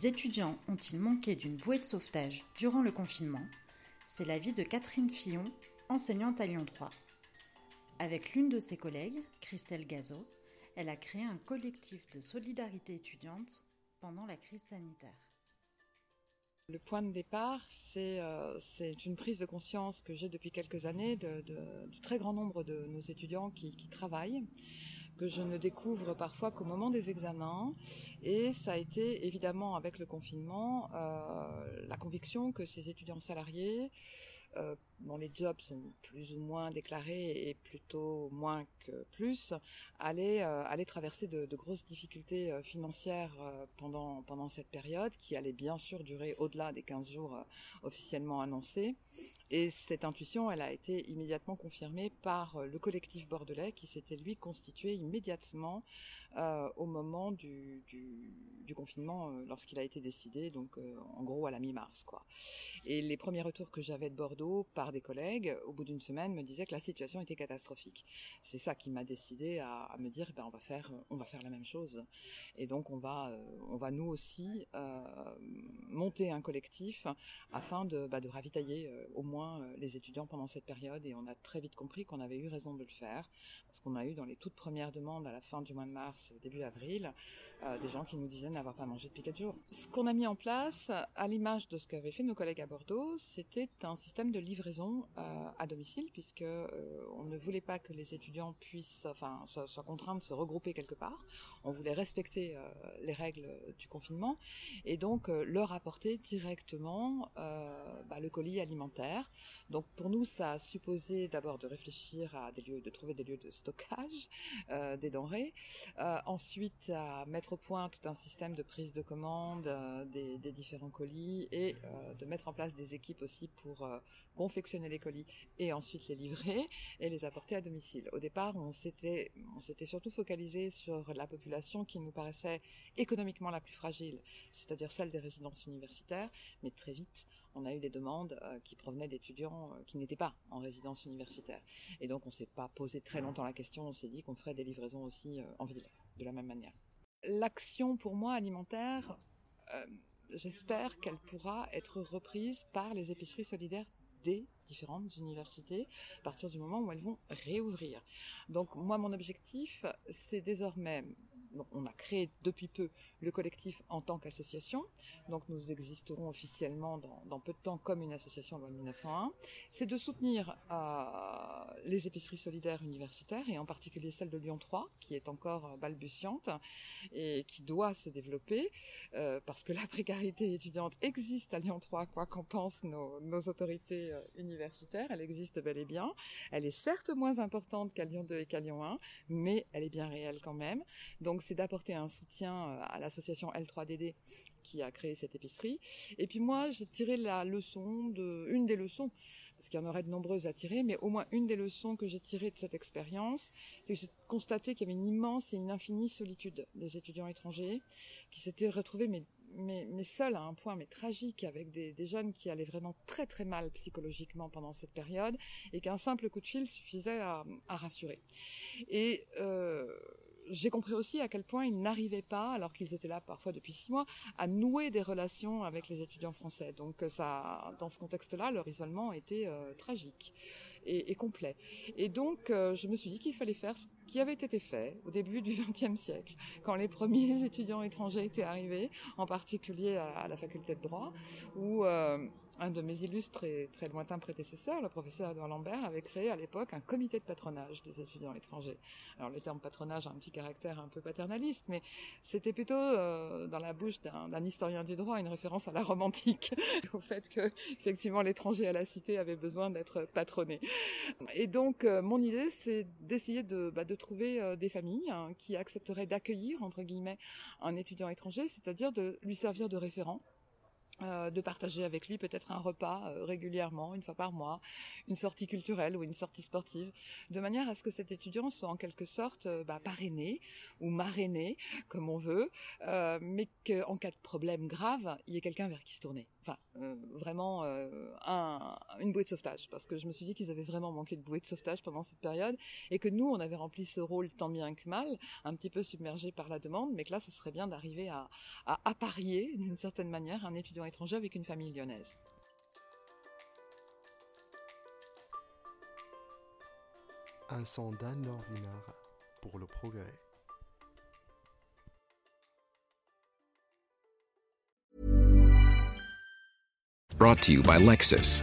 Les étudiants ont-ils manqué d'une bouée de sauvetage durant le confinement? C'est l'avis de Catherine Fillon, enseignante à Lyon 3. Avec l'une de ses collègues, Christelle Gazot, elle a créé un collectif de solidarité étudiante pendant la crise sanitaire. Le point de départ, c'est euh, une prise de conscience que j'ai depuis quelques années du très grand nombre de nos étudiants qui travaillent que je ne découvre parfois qu'au moment des examens. Et ça a été évidemment avec le confinement euh, la conviction que ces étudiants salariés, euh, dont les jobs sont plus ou moins déclarés et plutôt moins que plus, allaient, euh, traverser de, grosses difficultés euh, financières euh, pendant, pendant cette période, qui allait bien sûr durer au-delà des 15 jours officiellement annoncés. Et cette intuition, elle a été immédiatement confirmée par euh, le collectif bordelais qui s'était lui constitué immédiatement euh, au moment du, du, du confinement euh, lorsqu'il a été décidé, donc euh, en gros à la mi-mars. quoi. Et les premiers retours que j'avais de Bordeaux par des collègues, au bout d'une semaine, me disaient que la situation était catastrophique. C'est ça qui m'a décidé à, me dire, ben, on va faire, on va faire la même chose. Et donc on va, euh, on va nous aussi monter un collectif afin de, bah, de ravitailler au moins euh, les étudiants pendant cette période et on a très vite compris qu'on avait eu raison de le faire parce qu'on a eu dans les toutes premières demandes à la fin du mois de mars, début avril, euh, des gens qui nous disaient n'avoir pas mangé depuis quatre jours. Ce qu'on a mis en place, à l'image de ce qu'avaient fait nos collègues à Bordeaux, c'était un système de livraison euh, à domicile, puisque euh, on ne voulait pas que les étudiants puissent, enfin, soient, soient contraints de se regrouper quelque part. On voulait respecter les règles du confinement et donc leur apporter directement bah, le colis alimentaire. Donc pour nous, ça a supposé d'abord de réfléchir à des lieux, de trouver des lieux de stockage des denrées, ensuite à mettre point tout un système de prise de commande euh, des, différents colis et euh, de mettre en place des équipes aussi pour euh, confectionner les colis et ensuite les livrer et les apporter à domicile. Au départ, on s'était surtout focalisé sur la population qui nous paraissait économiquement la plus fragile, c'est-à-dire celle des résidences universitaires, mais très vite, on a eu des demandes qui provenaient d'étudiants qui n'étaient pas en résidence universitaire. Et donc on s'est pas posé très longtemps la question, on s'est dit qu'on ferait des livraisons aussi en ville de la même manière l'action pour moi alimentaire, euh, j'espère qu'elle pourra être reprise par les épiceries solidaires des différentes universités à partir du moment où elles vont réouvrir. Donc moi mon objectif c'est désormais on a créé depuis peu le collectif en tant qu'association, donc nous existerons officiellement dans, peu de temps comme une association loi 1901, c'est de soutenir euh, les épiceries solidaires universitaires et en particulier celle de Lyon 3 qui est encore balbutiante et qui doit se développer euh, parce que la précarité étudiante existe à Lyon 3 quoi qu'en pensent nos, nos autorités euh, universitaires, elle existe bel et bien, elle est certes moins importante qu'à Lyon 2 et qu'à Lyon 1, mais elle est bien réelle quand même. Donc donc c'est d'apporter un soutien euh, à l'association L3DD qui a créé cette épicerie. Et puis moi, j'ai tiré la leçon une des leçons parce qu'il y en aurait de nombreuses à tirer, mais au moins une des leçons que j'ai tirées de cette expérience, c'est que j'ai constaté qu'il y avait une immense et une infinie solitude des étudiants étrangers qui s'étaient retrouvés mais mais, à un point mais tragique avec des, jeunes qui allaient vraiment très très mal psychologiquement pendant cette période et qu'un simple coup de fil suffisait à, à rassurer. Et euh, j'ai compris aussi à quel point ils n'arrivaient pas, alors qu'ils étaient là parfois depuis six mois, à nouer des relations avec les étudiants français. Donc euh, ça, dans ce contexte-là, leur isolement était euh, tragique et, et, complet. Et donc euh, je me suis dit qu'il fallait faire ce qui avait été fait au début du XXe siècle, quand les premiers étudiants étrangers étaient arrivés, en particulier à, à la faculté de droit, où euh, un de mes illustres et très lointains prédécesseurs, le professeur Edouard Lambert, avait créé à l'époque un comité de patronage des étudiants étrangers. Alors le terme patronage a un petit caractère un peu paternaliste, mais c'était plutôt euh, dans la bouche d'un historien du droit une référence à la romantique, au fait que effectivement l'étranger à la cité avait besoin d'être patronné. Et donc euh, mon idée, c'est d'essayer de, bah, trouver euh, des familles hein, qui accepteraient d'accueillir entre guillemets un étudiant étranger, c'est-à-dire de lui servir de référent euh, de partager avec lui peut-être un repas régulièrement, une fois par mois, une sortie culturelle ou une sortie sportive, de manière à ce que cet étudiant soit en quelque sorte bah, parrainé ou marrainé, comme on veut, mais qu'en cas de problème grave, il y ait quelqu'un vers qui se tourner. Enfin, vraiment un, une bouée de sauvetage, parce que je me suis dit qu'ils avaient vraiment manqué de bouée de sauvetage pendant cette période, et que nous, on avait rempli ce rôle tant bien que mal, un petit peu submergé par la demande, mais que là, ce serait bien d'arriver à, à apparier d'une certaine manière un étudiant étranger avec une famille lyonnaise. Un son d'Anne pour le progrès. Brought to you by Lexus.